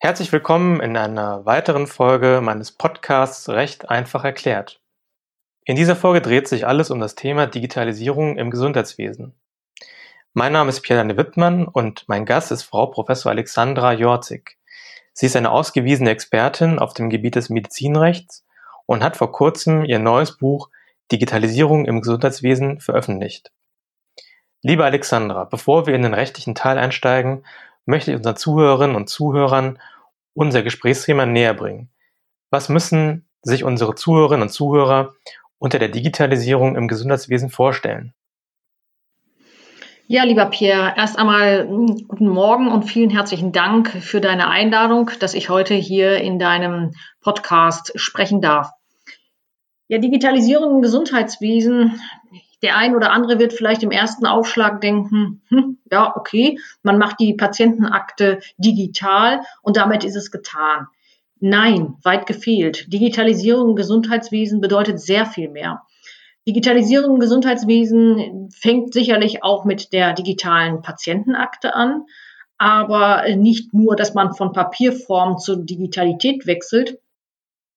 Herzlich willkommen in einer weiteren Folge meines Podcasts Recht einfach erklärt. In dieser Folge dreht sich alles um das Thema Digitalisierung im Gesundheitswesen. Mein Name ist Pierre-Danne Wittmann und mein Gast ist Frau Professor Alexandra Jorzig. Sie ist eine ausgewiesene Expertin auf dem Gebiet des Medizinrechts und hat vor kurzem ihr neues Buch Digitalisierung im Gesundheitswesen veröffentlicht. Liebe Alexandra, bevor wir in den rechtlichen Teil einsteigen, möchte ich unseren Zuhörerinnen und Zuhörern unser Gesprächsthema näher bringen. Was müssen sich unsere Zuhörerinnen und Zuhörer unter der Digitalisierung im Gesundheitswesen vorstellen? Ja, lieber Pierre, erst einmal hm, guten Morgen und vielen herzlichen Dank für deine Einladung, dass ich heute hier in deinem Podcast sprechen darf. Ja, Digitalisierung im Gesundheitswesen der ein oder andere wird vielleicht im ersten Aufschlag denken, hm, ja, okay, man macht die Patientenakte digital und damit ist es getan. Nein, weit gefehlt. Digitalisierung im Gesundheitswesen bedeutet sehr viel mehr. Digitalisierung im Gesundheitswesen fängt sicherlich auch mit der digitalen Patientenakte an, aber nicht nur, dass man von Papierform zur Digitalität wechselt,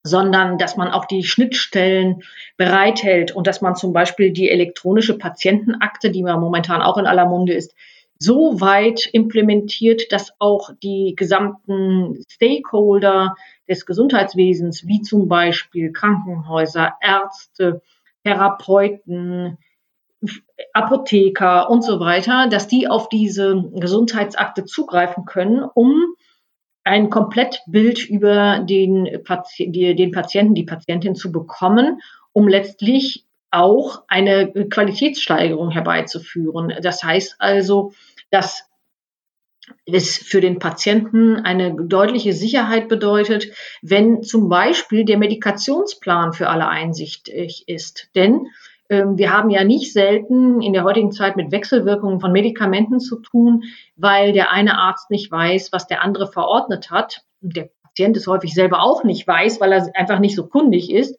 sondern dass man auch die Schnittstellen bereithält und dass man zum Beispiel die elektronische Patientenakte, die man momentan auch in aller Munde ist, so weit implementiert, dass auch die gesamten Stakeholder des Gesundheitswesens, wie zum Beispiel Krankenhäuser, Ärzte, Therapeuten, Apotheker und so weiter, dass die auf diese Gesundheitsakte zugreifen können, um ein Komplettbild über den, Pati den Patienten, die Patientin zu bekommen, um letztlich auch eine Qualitätssteigerung herbeizuführen. Das heißt also, dass es für den Patienten eine deutliche Sicherheit bedeutet, wenn zum Beispiel der Medikationsplan für alle einsichtig ist. Denn wir haben ja nicht selten in der heutigen Zeit mit Wechselwirkungen von Medikamenten zu tun, weil der eine Arzt nicht weiß, was der andere verordnet hat. Der Patient es häufig selber auch nicht weiß, weil er einfach nicht so kundig ist.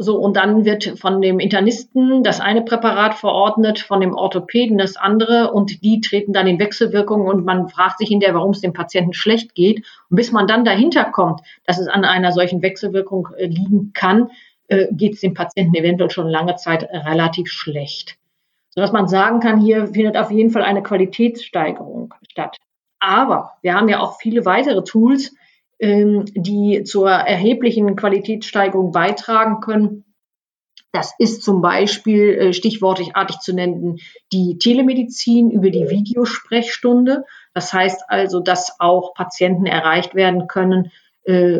So, und dann wird von dem Internisten das eine Präparat verordnet, von dem Orthopäden das andere und die treten dann in Wechselwirkungen und man fragt sich hinterher, warum es dem Patienten schlecht geht. Und bis man dann dahinter kommt, dass es an einer solchen Wechselwirkung äh, liegen kann, äh, geht es dem Patienten eventuell schon lange Zeit relativ schlecht. Sodass man sagen kann, hier findet auf jeden Fall eine Qualitätssteigerung statt. Aber wir haben ja auch viele weitere Tools, ähm, die zur erheblichen Qualitätssteigerung beitragen können. Das ist zum Beispiel äh, stichwortartig zu nennen die Telemedizin über die Videosprechstunde. Das heißt also, dass auch Patienten erreicht werden können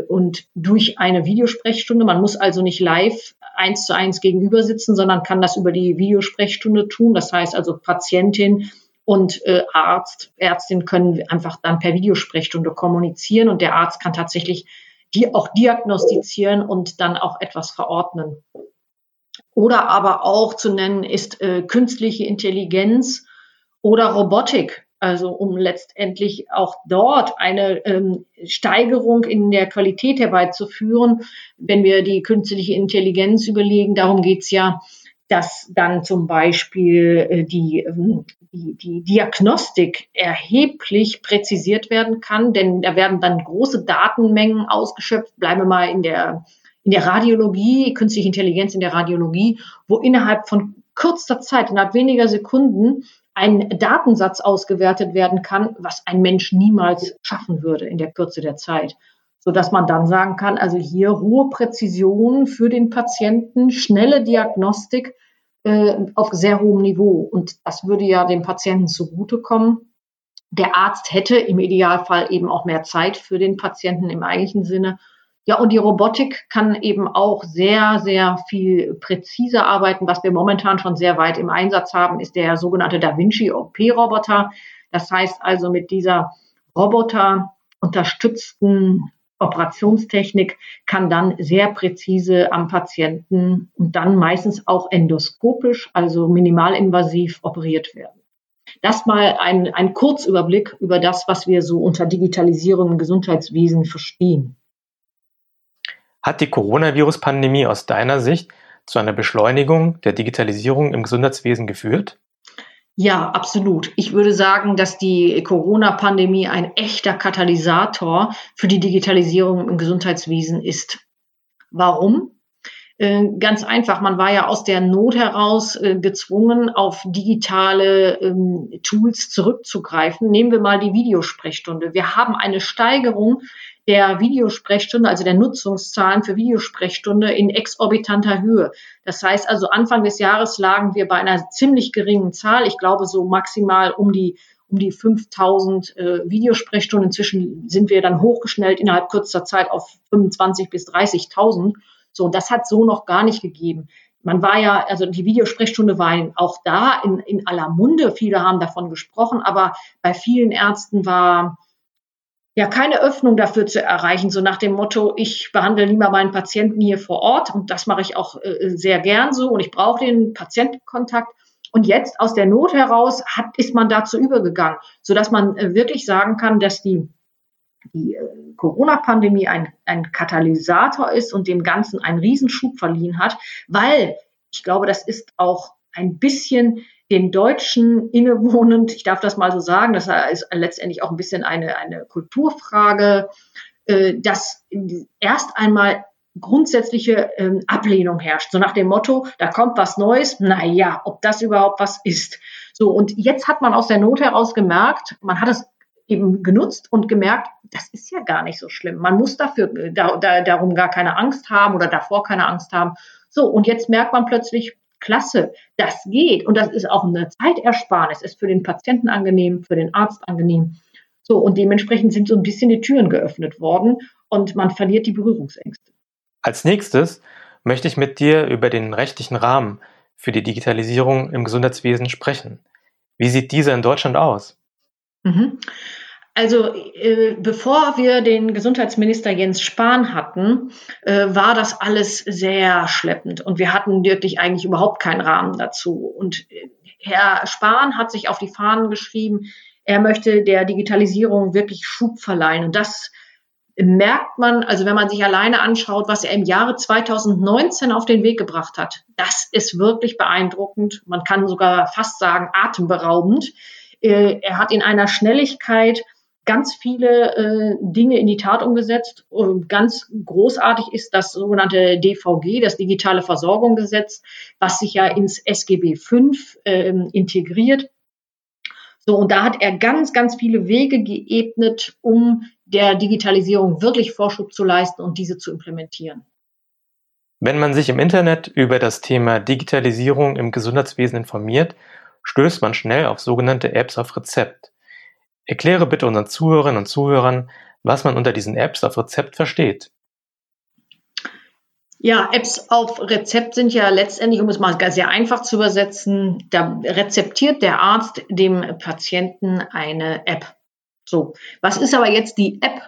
und durch eine Videosprechstunde. Man muss also nicht live eins zu eins gegenüber sitzen, sondern kann das über die Videosprechstunde tun. Das heißt also Patientin und äh, Arzt, Ärztin können einfach dann per Videosprechstunde kommunizieren und der Arzt kann tatsächlich die auch diagnostizieren und dann auch etwas verordnen. Oder aber auch zu nennen ist äh, künstliche Intelligenz oder Robotik also um letztendlich auch dort eine ähm, Steigerung in der Qualität herbeizuführen. Wenn wir die künstliche Intelligenz überlegen, darum geht's ja, dass dann zum Beispiel äh, die, ähm, die, die Diagnostik erheblich präzisiert werden kann, denn da werden dann große Datenmengen ausgeschöpft. Bleiben wir mal in der, in der Radiologie, künstliche Intelligenz in der Radiologie, wo innerhalb von kürzester Zeit, innerhalb weniger Sekunden ein Datensatz ausgewertet werden kann, was ein Mensch niemals schaffen würde in der Kürze der Zeit. So dass man dann sagen kann, also hier hohe Präzision für den Patienten, schnelle Diagnostik äh, auf sehr hohem Niveau. Und das würde ja dem Patienten zugutekommen. Der Arzt hätte im Idealfall eben auch mehr Zeit für den Patienten im eigentlichen Sinne ja, und die Robotik kann eben auch sehr, sehr viel präziser arbeiten. Was wir momentan schon sehr weit im Einsatz haben, ist der sogenannte Da Vinci OP-Roboter. Das heißt also mit dieser Roboter unterstützten Operationstechnik kann dann sehr präzise am Patienten und dann meistens auch endoskopisch, also minimalinvasiv operiert werden. Das mal ein, ein Kurzüberblick über das, was wir so unter Digitalisierung im Gesundheitswesen verstehen. Hat die Coronavirus-Pandemie aus deiner Sicht zu einer Beschleunigung der Digitalisierung im Gesundheitswesen geführt? Ja, absolut. Ich würde sagen, dass die Corona-Pandemie ein echter Katalysator für die Digitalisierung im Gesundheitswesen ist. Warum? Äh, ganz einfach, man war ja aus der Not heraus äh, gezwungen, auf digitale ähm, Tools zurückzugreifen. Nehmen wir mal die Videosprechstunde. Wir haben eine Steigerung der Videosprechstunde, also der Nutzungszahlen für Videosprechstunde in exorbitanter Höhe. Das heißt also, Anfang des Jahres lagen wir bei einer ziemlich geringen Zahl. Ich glaube, so maximal um die um die 5000 äh, Videosprechstunden. Inzwischen sind wir dann hochgeschnellt innerhalb kürzester Zeit auf 25 bis 30.000. So, das hat so noch gar nicht gegeben. Man war ja, also die Videosprechstunde war auch da in, in aller Munde. Viele haben davon gesprochen, aber bei vielen Ärzten war ja keine Öffnung dafür zu erreichen, so nach dem Motto, ich behandle lieber meinen Patienten hier vor Ort und das mache ich auch äh, sehr gern so und ich brauche den Patientenkontakt. Und jetzt aus der Not heraus hat, ist man dazu übergegangen, so dass man äh, wirklich sagen kann, dass die, die äh, Corona-Pandemie ein, ein Katalysator ist und dem Ganzen einen Riesenschub verliehen hat, weil ich glaube, das ist auch ein bisschen den Deutschen innewohnend, ich darf das mal so sagen, das ist letztendlich auch ein bisschen eine, eine Kulturfrage, äh, dass erst einmal grundsätzliche ähm, Ablehnung herrscht. So nach dem Motto, da kommt was Neues, na ja, ob das überhaupt was ist. So, und jetzt hat man aus der Not heraus gemerkt, man hat es eben genutzt und gemerkt, das ist ja gar nicht so schlimm. Man muss dafür äh, da, da, darum gar keine Angst haben oder davor keine Angst haben. So, und jetzt merkt man plötzlich, klasse, das geht. Und das ist auch eine Zeitersparnis, ist für den Patienten angenehm, für den Arzt angenehm. So, und dementsprechend sind so ein bisschen die Türen geöffnet worden und man verliert die Berührungsängste. Als nächstes möchte ich mit dir über den rechtlichen Rahmen für die Digitalisierung im Gesundheitswesen sprechen. Wie sieht dieser in Deutschland aus? Mhm. Also äh, bevor wir den Gesundheitsminister Jens Spahn hatten, äh, war das alles sehr schleppend und wir hatten wirklich eigentlich überhaupt keinen Rahmen dazu. Und äh, Herr Spahn hat sich auf die Fahnen geschrieben, er möchte der Digitalisierung wirklich Schub verleihen. Und das merkt man, also wenn man sich alleine anschaut, was er im Jahre 2019 auf den Weg gebracht hat, das ist wirklich beeindruckend. Man kann sogar fast sagen atemberaubend. Äh, er hat in einer Schnelligkeit ganz viele äh, Dinge in die Tat umgesetzt. Und ganz großartig ist das sogenannte DVG, das Digitale Versorgungsgesetz, was sich ja ins SGB V äh, integriert. So, und da hat er ganz, ganz viele Wege geebnet, um der Digitalisierung wirklich Vorschub zu leisten und diese zu implementieren. Wenn man sich im Internet über das Thema Digitalisierung im Gesundheitswesen informiert, stößt man schnell auf sogenannte Apps auf Rezept. Erkläre bitte unseren Zuhörerinnen und Zuhörern, was man unter diesen Apps auf Rezept versteht. Ja, Apps auf Rezept sind ja letztendlich, um es mal sehr einfach zu übersetzen, da rezeptiert der Arzt dem Patienten eine App. So, was ist aber jetzt die App?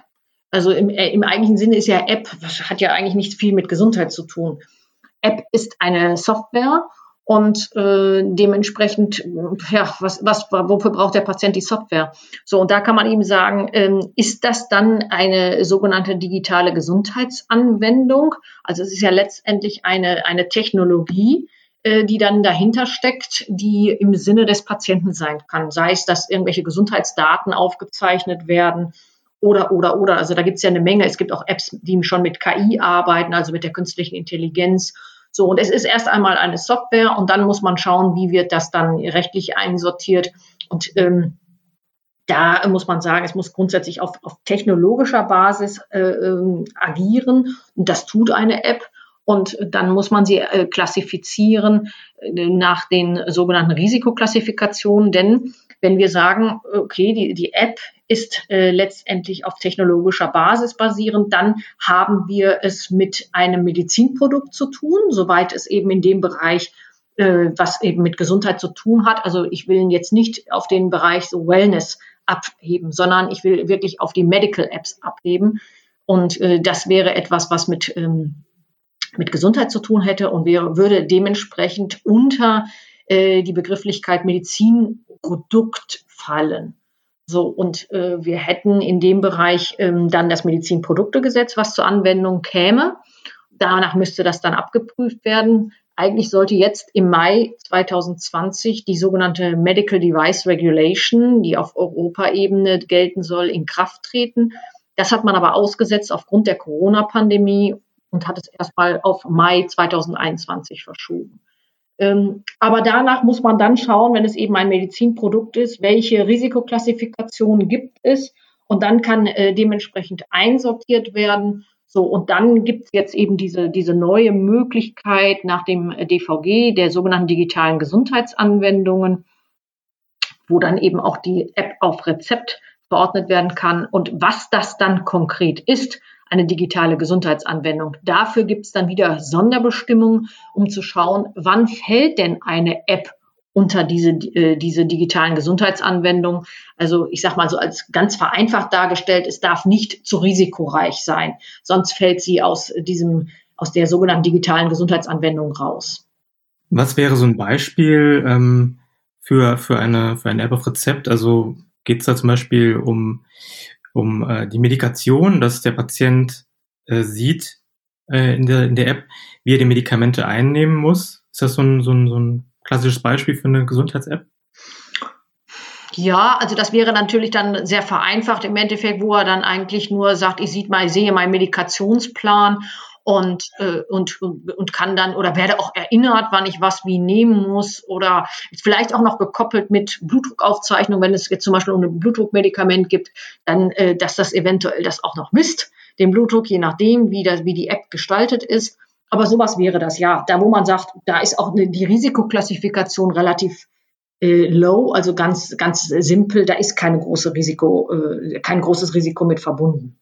Also im, äh, im eigentlichen Sinne ist ja App, hat ja eigentlich nicht viel mit Gesundheit zu tun. App ist eine Software und äh, dementsprechend, ja, was, was, wofür braucht der Patient die Software? So, und da kann man eben sagen, ähm, ist das dann eine sogenannte digitale Gesundheitsanwendung? Also es ist ja letztendlich eine, eine Technologie, äh, die dann dahinter steckt, die im Sinne des Patienten sein kann. Sei es, dass irgendwelche Gesundheitsdaten aufgezeichnet werden oder, oder, oder. Also da gibt es ja eine Menge. Es gibt auch Apps, die schon mit KI arbeiten, also mit der künstlichen Intelligenz so, und es ist erst einmal eine Software und dann muss man schauen, wie wird das dann rechtlich einsortiert. Und ähm, da muss man sagen, es muss grundsätzlich auf, auf technologischer Basis äh, äh, agieren. Und das tut eine App. Und dann muss man sie äh, klassifizieren äh, nach den sogenannten Risikoklassifikationen. Denn wenn wir sagen, okay, die, die App ist äh, letztendlich auf technologischer Basis basierend, dann haben wir es mit einem Medizinprodukt zu tun, soweit es eben in dem Bereich äh, was eben mit Gesundheit zu tun hat. Also ich will jetzt nicht auf den Bereich so Wellness abheben, sondern ich will wirklich auf die Medical Apps abheben. Und äh, das wäre etwas, was mit, ähm, mit Gesundheit zu tun hätte und wäre, würde dementsprechend unter äh, die Begrifflichkeit Medizinprodukt fallen. So, und äh, wir hätten in dem Bereich ähm, dann das Medizinproduktegesetz, was zur Anwendung käme. Danach müsste das dann abgeprüft werden. eigentlich sollte jetzt im Mai 2020 die sogenannte Medical Device Regulation, die auf Europaebene gelten soll, in Kraft treten. Das hat man aber ausgesetzt aufgrund der Corona-Pandemie und hat es erstmal auf Mai 2021 verschoben. Ähm, aber danach muss man dann schauen, wenn es eben ein Medizinprodukt ist, welche Risikoklassifikation gibt es und dann kann äh, dementsprechend einsortiert werden. So, und dann gibt es jetzt eben diese, diese neue Möglichkeit nach dem DVG, der sogenannten digitalen Gesundheitsanwendungen, wo dann eben auch die App auf Rezept verordnet werden kann. Und was das dann konkret ist, eine digitale Gesundheitsanwendung. Dafür gibt es dann wieder Sonderbestimmungen, um zu schauen, wann fällt denn eine App unter diese, äh, diese digitalen Gesundheitsanwendungen. Also ich sage mal so als ganz vereinfacht dargestellt, es darf nicht zu risikoreich sein, sonst fällt sie aus diesem aus der sogenannten digitalen Gesundheitsanwendung raus. Was wäre so ein Beispiel ähm, für, für, eine, für eine App auf Rezept? Also geht es da zum Beispiel um um äh, die Medikation, dass der Patient äh, sieht äh, in, der, in der App, wie er die Medikamente einnehmen muss. Ist das so ein, so ein, so ein klassisches Beispiel für eine Gesundheits-App? Ja, also das wäre natürlich dann sehr vereinfacht im Endeffekt, wo er dann eigentlich nur sagt, ich sieht mal, ich sehe meinen Medikationsplan und, äh, und, und kann dann oder werde auch erinnert, wann ich was wie nehmen muss oder vielleicht auch noch gekoppelt mit Blutdruckaufzeichnung, wenn es jetzt zum Beispiel um ein Blutdruckmedikament gibt, dann, äh, dass das eventuell das auch noch misst, den Blutdruck, je nachdem, wie, das, wie die App gestaltet ist. Aber sowas wäre das, ja. Da, wo man sagt, da ist auch eine, die Risikoklassifikation relativ äh, low, also ganz, ganz simpel, da ist keine große Risiko, äh, kein großes Risiko mit verbunden.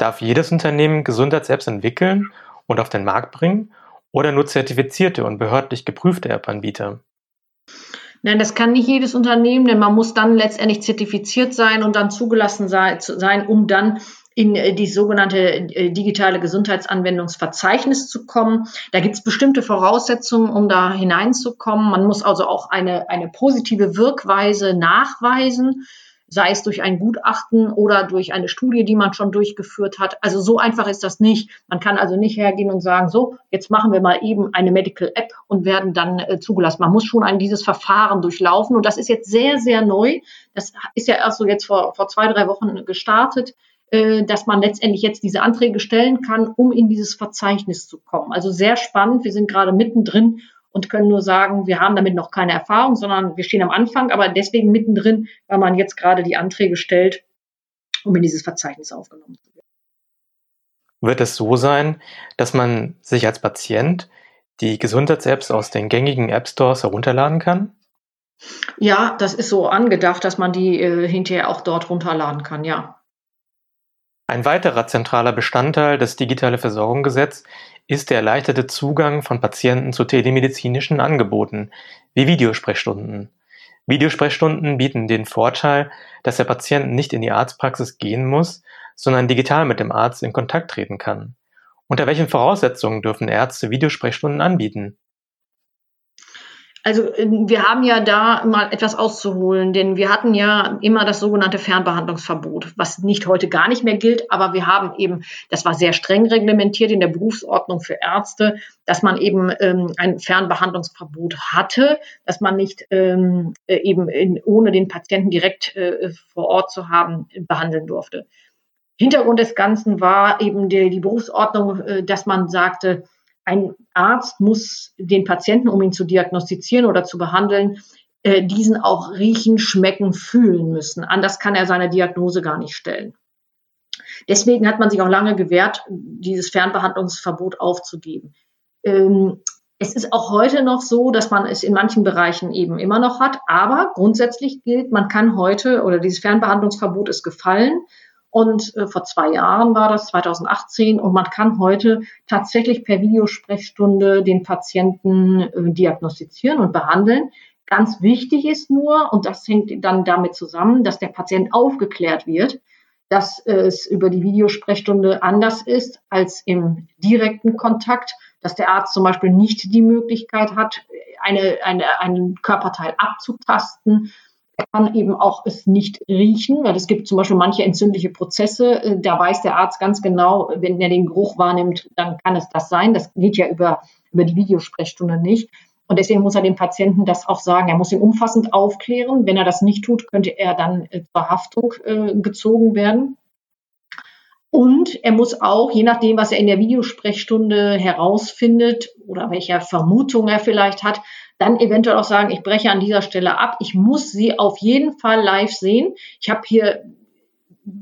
Darf jedes Unternehmen Gesundheits-Apps entwickeln und auf den Markt bringen oder nur zertifizierte und behördlich geprüfte App-Anbieter? Nein, das kann nicht jedes Unternehmen, denn man muss dann letztendlich zertifiziert sein und dann zugelassen sein, um dann in äh, die sogenannte äh, digitale Gesundheitsanwendungsverzeichnis zu kommen. Da gibt es bestimmte Voraussetzungen, um da hineinzukommen. Man muss also auch eine, eine positive Wirkweise nachweisen sei es durch ein Gutachten oder durch eine Studie, die man schon durchgeführt hat. Also so einfach ist das nicht. Man kann also nicht hergehen und sagen, so, jetzt machen wir mal eben eine Medical App und werden dann äh, zugelassen. Man muss schon ein dieses Verfahren durchlaufen und das ist jetzt sehr, sehr neu. Das ist ja erst so jetzt vor, vor zwei, drei Wochen gestartet äh, dass man letztendlich jetzt diese Anträge stellen kann, um in dieses Verzeichnis zu kommen. Also sehr spannend. Wir sind gerade mittendrin und können nur sagen, wir haben damit noch keine Erfahrung, sondern wir stehen am Anfang, aber deswegen mittendrin, weil man jetzt gerade die Anträge stellt, um in dieses Verzeichnis aufgenommen zu werden. Wird es so sein, dass man sich als Patient die Gesundheits-Apps aus den gängigen App-Stores herunterladen kann? Ja, das ist so angedacht, dass man die äh, hinterher auch dort runterladen kann, ja. Ein weiterer zentraler Bestandteil des Digitale Versorgungsgesetz ist der erleichterte Zugang von Patienten zu telemedizinischen Angeboten wie Videosprechstunden. Videosprechstunden bieten den Vorteil, dass der Patient nicht in die Arztpraxis gehen muss, sondern digital mit dem Arzt in Kontakt treten kann. Unter welchen Voraussetzungen dürfen Ärzte Videosprechstunden anbieten? Also ähm, wir haben ja da mal etwas auszuholen, denn wir hatten ja immer das sogenannte Fernbehandlungsverbot, was nicht heute gar nicht mehr gilt, aber wir haben eben, das war sehr streng reglementiert in der Berufsordnung für Ärzte, dass man eben ähm, ein Fernbehandlungsverbot hatte, dass man nicht ähm, äh, eben in, ohne den Patienten direkt äh, vor Ort zu haben behandeln durfte. Hintergrund des Ganzen war eben die, die Berufsordnung, äh, dass man sagte, ein Arzt muss den Patienten, um ihn zu diagnostizieren oder zu behandeln, äh, diesen auch riechen, schmecken, fühlen müssen. Anders kann er seine Diagnose gar nicht stellen. Deswegen hat man sich auch lange gewehrt, dieses Fernbehandlungsverbot aufzugeben. Ähm, es ist auch heute noch so, dass man es in manchen Bereichen eben immer noch hat, aber grundsätzlich gilt, man kann heute oder dieses Fernbehandlungsverbot ist gefallen und äh, vor zwei Jahren war das, 2018. Und man kann heute tatsächlich per Videosprechstunde den Patienten äh, diagnostizieren und behandeln. Ganz wichtig ist nur, und das hängt dann damit zusammen, dass der Patient aufgeklärt wird, dass es über die Videosprechstunde anders ist als im direkten Kontakt, dass der Arzt zum Beispiel nicht die Möglichkeit hat, eine, eine, einen Körperteil abzutasten, kann eben auch es nicht riechen, weil es gibt zum Beispiel manche entzündliche Prozesse. Äh, da weiß der Arzt ganz genau, wenn er den Geruch wahrnimmt, dann kann es das sein. Das geht ja über über die Videosprechstunde nicht. Und deswegen muss er dem Patienten das auch sagen. Er muss ihn umfassend aufklären. Wenn er das nicht tut, könnte er dann äh, zur Haftung äh, gezogen werden. Und er muss auch, je nachdem, was er in der Videosprechstunde herausfindet oder welche Vermutung er vielleicht hat, dann eventuell auch sagen, ich breche an dieser Stelle ab. Ich muss sie auf jeden Fall live sehen. Ich habe hier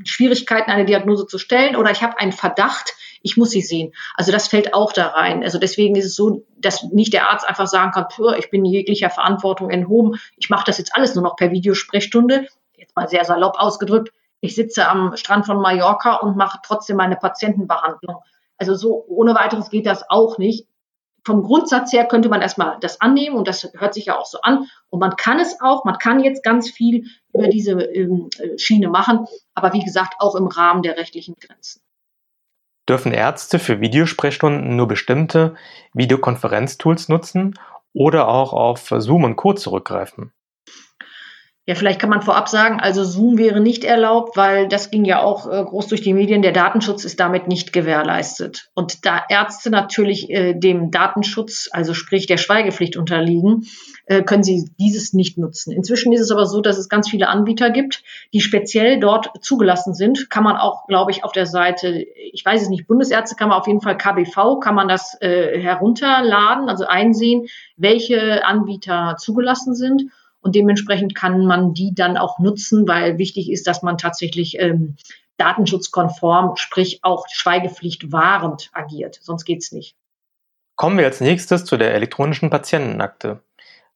Schwierigkeiten, eine Diagnose zu stellen oder ich habe einen Verdacht, ich muss sie sehen. Also das fällt auch da rein. Also deswegen ist es so, dass nicht der Arzt einfach sagen kann, ich bin jeglicher Verantwortung enthoben, ich mache das jetzt alles nur noch per Videosprechstunde. Jetzt mal sehr salopp ausgedrückt, ich sitze am Strand von Mallorca und mache trotzdem meine Patientenbehandlung. Also so ohne weiteres geht das auch nicht. Vom Grundsatz her könnte man erstmal das annehmen und das hört sich ja auch so an. Und man kann es auch, man kann jetzt ganz viel über diese ähm, Schiene machen, aber wie gesagt auch im Rahmen der rechtlichen Grenzen. Dürfen Ärzte für Videosprechstunden nur bestimmte Videokonferenztools nutzen oder auch auf Zoom und Co zurückgreifen? Ja, vielleicht kann man vorab sagen, also Zoom wäre nicht erlaubt, weil das ging ja auch äh, groß durch die Medien. Der Datenschutz ist damit nicht gewährleistet. Und da Ärzte natürlich äh, dem Datenschutz, also sprich der Schweigepflicht unterliegen, äh, können sie dieses nicht nutzen. Inzwischen ist es aber so, dass es ganz viele Anbieter gibt, die speziell dort zugelassen sind. Kann man auch, glaube ich, auf der Seite, ich weiß es nicht, Bundesärzte kann man auf jeden Fall KBV, kann man das herunterladen, also einsehen, welche Anbieter zugelassen sind. Und dementsprechend kann man die dann auch nutzen, weil wichtig ist, dass man tatsächlich ähm, datenschutzkonform, sprich auch Schweigepflicht wahrend agiert. Sonst geht's nicht. Kommen wir als nächstes zu der elektronischen Patientenakte.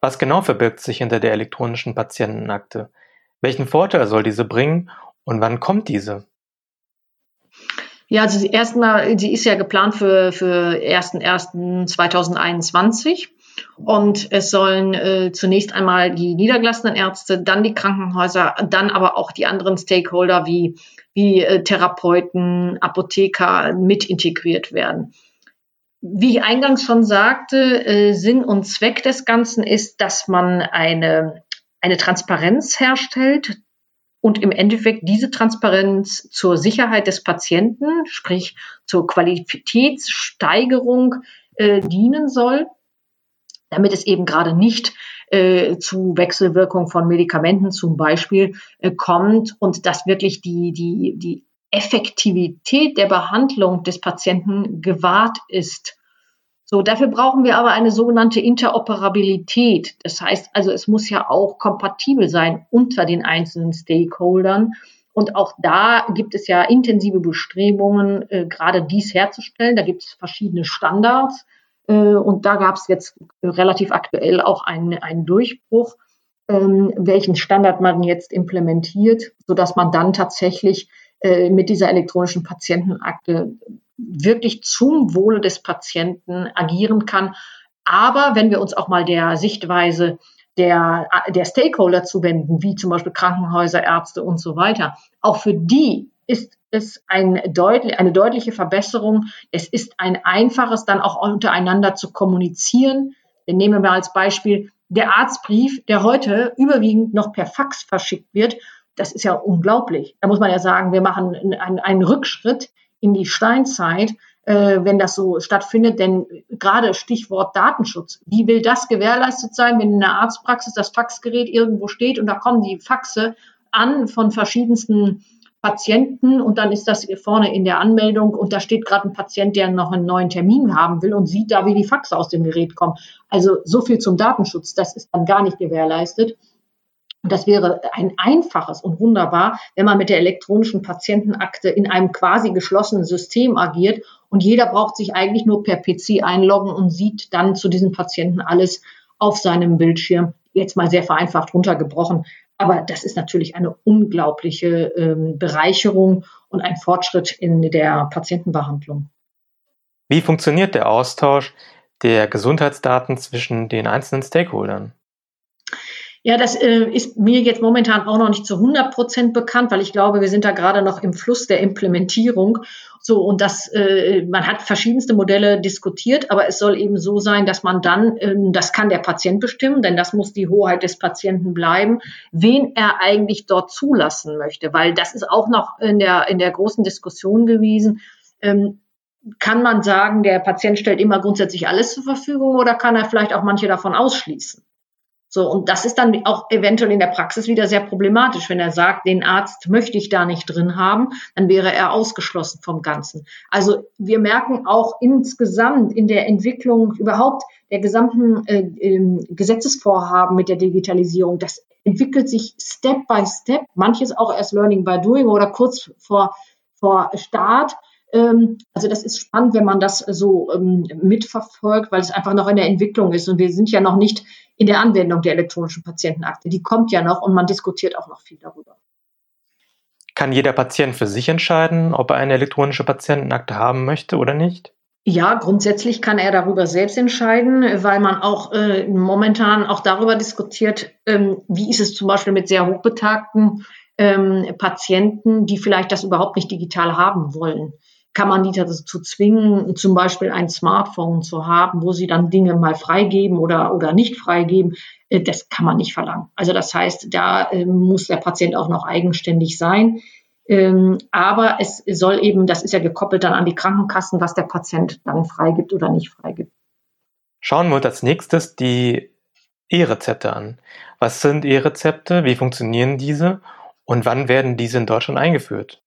Was genau verbirgt sich hinter der elektronischen Patientenakte? Welchen Vorteil soll diese bringen und wann kommt diese? Ja, also erstmal, sie ist ja geplant für, für 1.1.2021. Und es sollen äh, zunächst einmal die niedergelassenen Ärzte, dann die Krankenhäuser, dann aber auch die anderen Stakeholder wie, wie äh, Therapeuten, Apotheker mit integriert werden. Wie ich eingangs schon sagte, äh, Sinn und Zweck des Ganzen ist, dass man eine, eine Transparenz herstellt und im Endeffekt diese Transparenz zur Sicherheit des Patienten, sprich zur Qualitätssteigerung äh, dienen soll damit es eben gerade nicht äh, zu Wechselwirkung von Medikamenten zum Beispiel äh, kommt und dass wirklich die, die, die Effektivität der Behandlung des Patienten gewahrt ist. So, dafür brauchen wir aber eine sogenannte Interoperabilität. Das heißt also, es muss ja auch kompatibel sein unter den einzelnen Stakeholdern. Und auch da gibt es ja intensive Bestrebungen, äh, gerade dies herzustellen. Da gibt es verschiedene Standards. Äh, und da gab es jetzt relativ aktuell auch einen, einen Durchbruch, ähm, welchen Standard man jetzt implementiert, sodass man dann tatsächlich äh, mit dieser elektronischen Patientenakte wirklich zum Wohle des Patienten agieren kann. Aber wenn wir uns auch mal der Sichtweise der, der Stakeholder zuwenden, wie zum Beispiel Krankenhäuser, Ärzte und so weiter, auch für die ist es ein deutlich, eine deutliche Verbesserung. Es ist ein einfaches, dann auch untereinander zu kommunizieren. Wir nehmen wir als Beispiel der Arztbrief, der heute überwiegend noch per Fax verschickt wird. Das ist ja unglaublich. Da muss man ja sagen, wir machen einen, einen Rückschritt in die Steinzeit, äh, wenn das so stattfindet. Denn gerade Stichwort Datenschutz. Wie will das gewährleistet sein, wenn in der Arztpraxis das Faxgerät irgendwo steht und da kommen die Faxe an von verschiedensten Patienten und dann ist das hier vorne in der Anmeldung und da steht gerade ein Patient, der noch einen neuen Termin haben will und sieht da, wie die Faxe aus dem Gerät kommen. Also so viel zum Datenschutz, das ist dann gar nicht gewährleistet. Und das wäre ein einfaches und wunderbar, wenn man mit der elektronischen Patientenakte in einem quasi geschlossenen System agiert und jeder braucht sich eigentlich nur per PC einloggen und sieht dann zu diesem Patienten alles auf seinem Bildschirm. Jetzt mal sehr vereinfacht runtergebrochen. Aber das ist natürlich eine unglaubliche ähm, Bereicherung und ein Fortschritt in der Patientenbehandlung. Wie funktioniert der Austausch der Gesundheitsdaten zwischen den einzelnen Stakeholdern? Ja, das äh, ist mir jetzt momentan auch noch nicht zu 100 Prozent bekannt, weil ich glaube, wir sind da gerade noch im Fluss der Implementierung. So, und das, äh, man hat verschiedenste Modelle diskutiert, aber es soll eben so sein, dass man dann, äh, das kann der Patient bestimmen, denn das muss die Hoheit des Patienten bleiben, wen er eigentlich dort zulassen möchte, weil das ist auch noch in der, in der großen Diskussion gewesen. Ähm, kann man sagen, der Patient stellt immer grundsätzlich alles zur Verfügung oder kann er vielleicht auch manche davon ausschließen? So, und das ist dann auch eventuell in der Praxis wieder sehr problematisch. Wenn er sagt, den Arzt möchte ich da nicht drin haben, dann wäre er ausgeschlossen vom Ganzen. Also wir merken auch insgesamt in der Entwicklung überhaupt der gesamten äh, äh, Gesetzesvorhaben mit der Digitalisierung, das entwickelt sich Step by Step, manches auch erst Learning by Doing oder kurz vor, vor Start. Ähm, also das ist spannend, wenn man das so ähm, mitverfolgt, weil es einfach noch in der Entwicklung ist und wir sind ja noch nicht in der Anwendung der elektronischen Patientenakte. Die kommt ja noch und man diskutiert auch noch viel darüber. Kann jeder Patient für sich entscheiden, ob er eine elektronische Patientenakte haben möchte oder nicht? Ja, grundsätzlich kann er darüber selbst entscheiden, weil man auch äh, momentan auch darüber diskutiert, ähm, wie ist es zum Beispiel mit sehr hochbetagten ähm, Patienten, die vielleicht das überhaupt nicht digital haben wollen kann man die dazu zwingen, zum Beispiel ein Smartphone zu haben, wo sie dann Dinge mal freigeben oder, oder nicht freigeben. Äh, das kann man nicht verlangen. Also das heißt, da ähm, muss der Patient auch noch eigenständig sein. Ähm, aber es soll eben, das ist ja gekoppelt dann an die Krankenkassen, was der Patient dann freigibt oder nicht freigibt. Schauen wir uns als nächstes die E-Rezepte an. Was sind E-Rezepte? Wie funktionieren diese? Und wann werden diese in Deutschland eingeführt?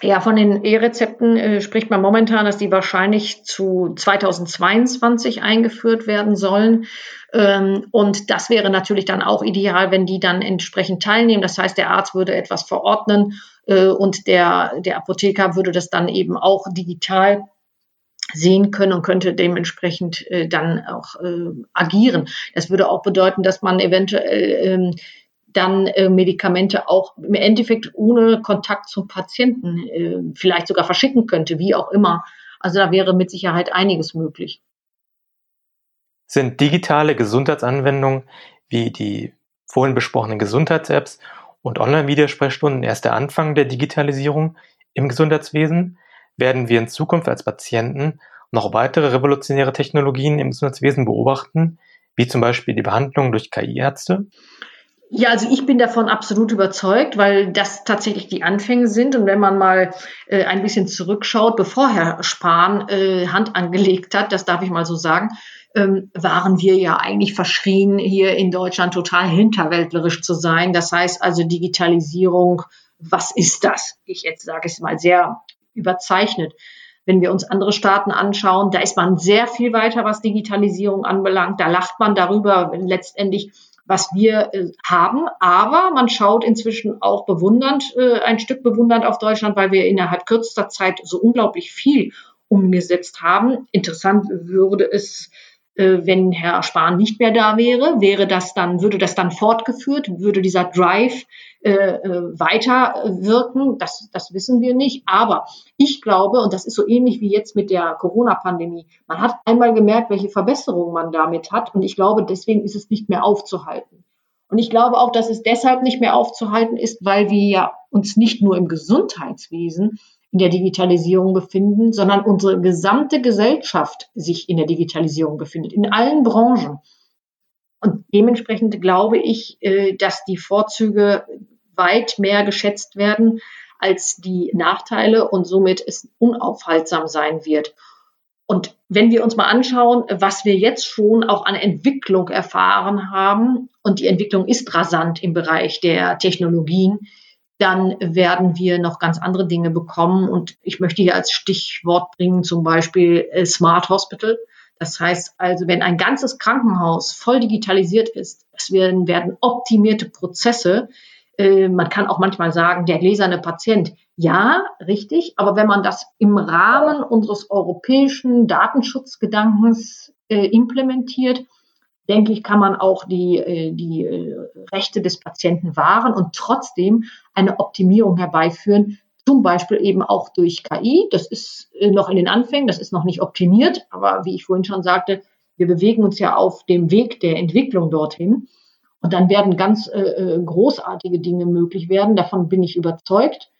Ja, von den E-Rezepten äh, spricht man momentan, dass die wahrscheinlich zu 2022 eingeführt werden sollen. Ähm, und das wäre natürlich dann auch ideal, wenn die dann entsprechend teilnehmen. Das heißt, der Arzt würde etwas verordnen äh, und der, der Apotheker würde das dann eben auch digital sehen können und könnte dementsprechend äh, dann auch äh, agieren. Das würde auch bedeuten, dass man eventuell ähm, dann äh, Medikamente auch im Endeffekt ohne Kontakt zum Patienten äh, vielleicht sogar verschicken könnte, wie auch immer. Also da wäre mit Sicherheit einiges möglich. Sind digitale Gesundheitsanwendungen wie die vorhin besprochenen Gesundheits-Apps und Online-Videosprechstunden erst der Anfang der Digitalisierung im Gesundheitswesen? Werden wir in Zukunft als Patienten noch weitere revolutionäre Technologien im Gesundheitswesen beobachten, wie zum Beispiel die Behandlung durch KI-Ärzte? Ja, also ich bin davon absolut überzeugt, weil das tatsächlich die Anfänge sind. Und wenn man mal äh, ein bisschen zurückschaut, bevor Herr Spahn äh, Hand angelegt hat, das darf ich mal so sagen, ähm, waren wir ja eigentlich verschrien, hier in Deutschland total hinterwäldlerisch zu sein. Das heißt also Digitalisierung, was ist das? Ich jetzt sage es mal sehr überzeichnet. Wenn wir uns andere Staaten anschauen, da ist man sehr viel weiter, was Digitalisierung anbelangt. Da lacht man darüber letztendlich, was wir äh, haben. Aber man schaut inzwischen auch bewundernd, äh, ein Stück bewundernd auf Deutschland, weil wir innerhalb kürzester Zeit so unglaublich viel umgesetzt haben. Interessant würde es wenn Herr Spahn nicht mehr da wäre, wäre das dann, würde das dann fortgeführt, würde dieser Drive äh, äh, weiter wirken? Das, das wissen wir nicht. Aber ich glaube, und das ist so ähnlich wie jetzt mit der Corona-Pandemie, man hat einmal gemerkt, welche Verbesserungen man damit hat. Und ich glaube, deswegen ist es nicht mehr aufzuhalten. Und ich glaube auch, dass es deshalb nicht mehr aufzuhalten ist, weil wir ja uns nicht nur im Gesundheitswesen in der Digitalisierung befinden, sondern unsere gesamte Gesellschaft sich in der Digitalisierung befindet, in allen Branchen. Und dementsprechend glaube ich, äh, dass die Vorzüge weit mehr geschätzt werden als die Nachteile und somit es unaufhaltsam sein wird. Und wenn wir uns mal anschauen, was wir jetzt schon auch an Entwicklung erfahren haben, und die Entwicklung ist rasant im Bereich der Technologien, dann werden wir noch ganz andere Dinge bekommen. Und ich möchte hier als Stichwort bringen zum Beispiel äh, Smart Hospital. Das heißt also, wenn ein ganzes Krankenhaus voll digitalisiert ist, es werden, werden optimierte Prozesse. Äh, man kann auch manchmal sagen, der gläserne Patient. Ja, richtig. Aber wenn man das im Rahmen unseres europäischen Datenschutzgedankens äh, implementiert, denke ich, kann man auch die, die Rechte des Patienten wahren und trotzdem eine Optimierung herbeiführen, zum Beispiel eben auch durch KI. Das ist äh, noch in den Anfängen, das ist noch nicht optimiert, aber wie ich vorhin schon sagte, wir bewegen uns ja auf dem Weg der Entwicklung dorthin. Und dann werden ganz äh, großartige Dinge möglich werden. Davon bin ich überzeugt.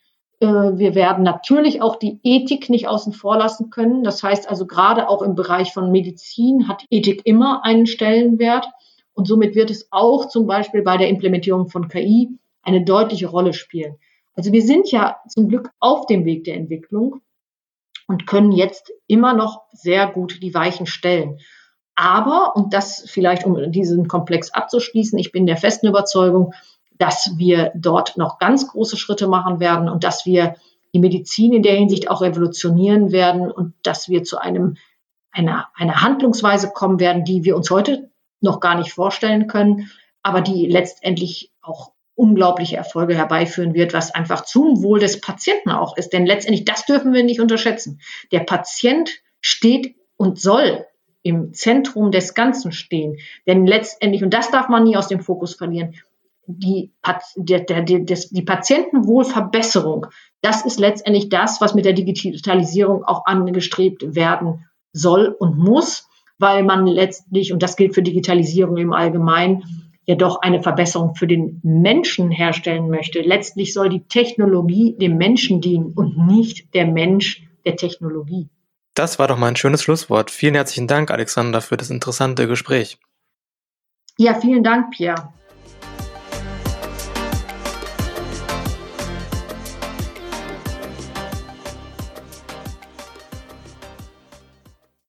Äh, wir werden natürlich auch die Ethik nicht außen vor lassen können. Das heißt also gerade auch im Bereich von Medizin hat Ethik immer einen Stellenwert. Und somit wird es auch zum Beispiel bei der Implementierung von KI eine deutliche Rolle spielen. Also wir sind ja zum Glück auf dem Weg der Entwicklung. und können jetzt immer noch sehr gut die Weichen stellen. Aber, und das vielleicht, um diesen Komplex abzuschließen, ich bin der festen Überzeugung, dass wir dort noch ganz große Schritte machen werden und dass wir die Medizin in der Hinsicht auch revolutionieren werden und dass wir zu einem, einer, einer Handlungsweise kommen werden, die wir uns heute noch gar nicht vorstellen können, aber die letztendlich auch unglaubliche Erfolge herbeiführen wird, was einfach zum Wohl des Patienten auch ist. Denn letztendlich, das dürfen wir nicht unterschätzen. Der Patient steht und soll im Zentrum des Ganzen stehen. Denn letztendlich, und das darf man nie aus dem Fokus verlieren, die, der, der, der, die Patientenwohlverbesserung, das ist letztendlich das, was mit der Digitalisierung auch angestrebt werden soll und muss, weil man letztlich, und das gilt für Digitalisierung im Allgemeinen, ja doch eine Verbesserung für den Menschen herstellen möchte. Letztlich soll die Technologie dem Menschen dienen und nicht der Mensch der Technologie. Das war doch mal ein schönes Schlusswort. Vielen herzlichen Dank, Alexander, für das interessante Gespräch. Ja, vielen Dank, Pierre.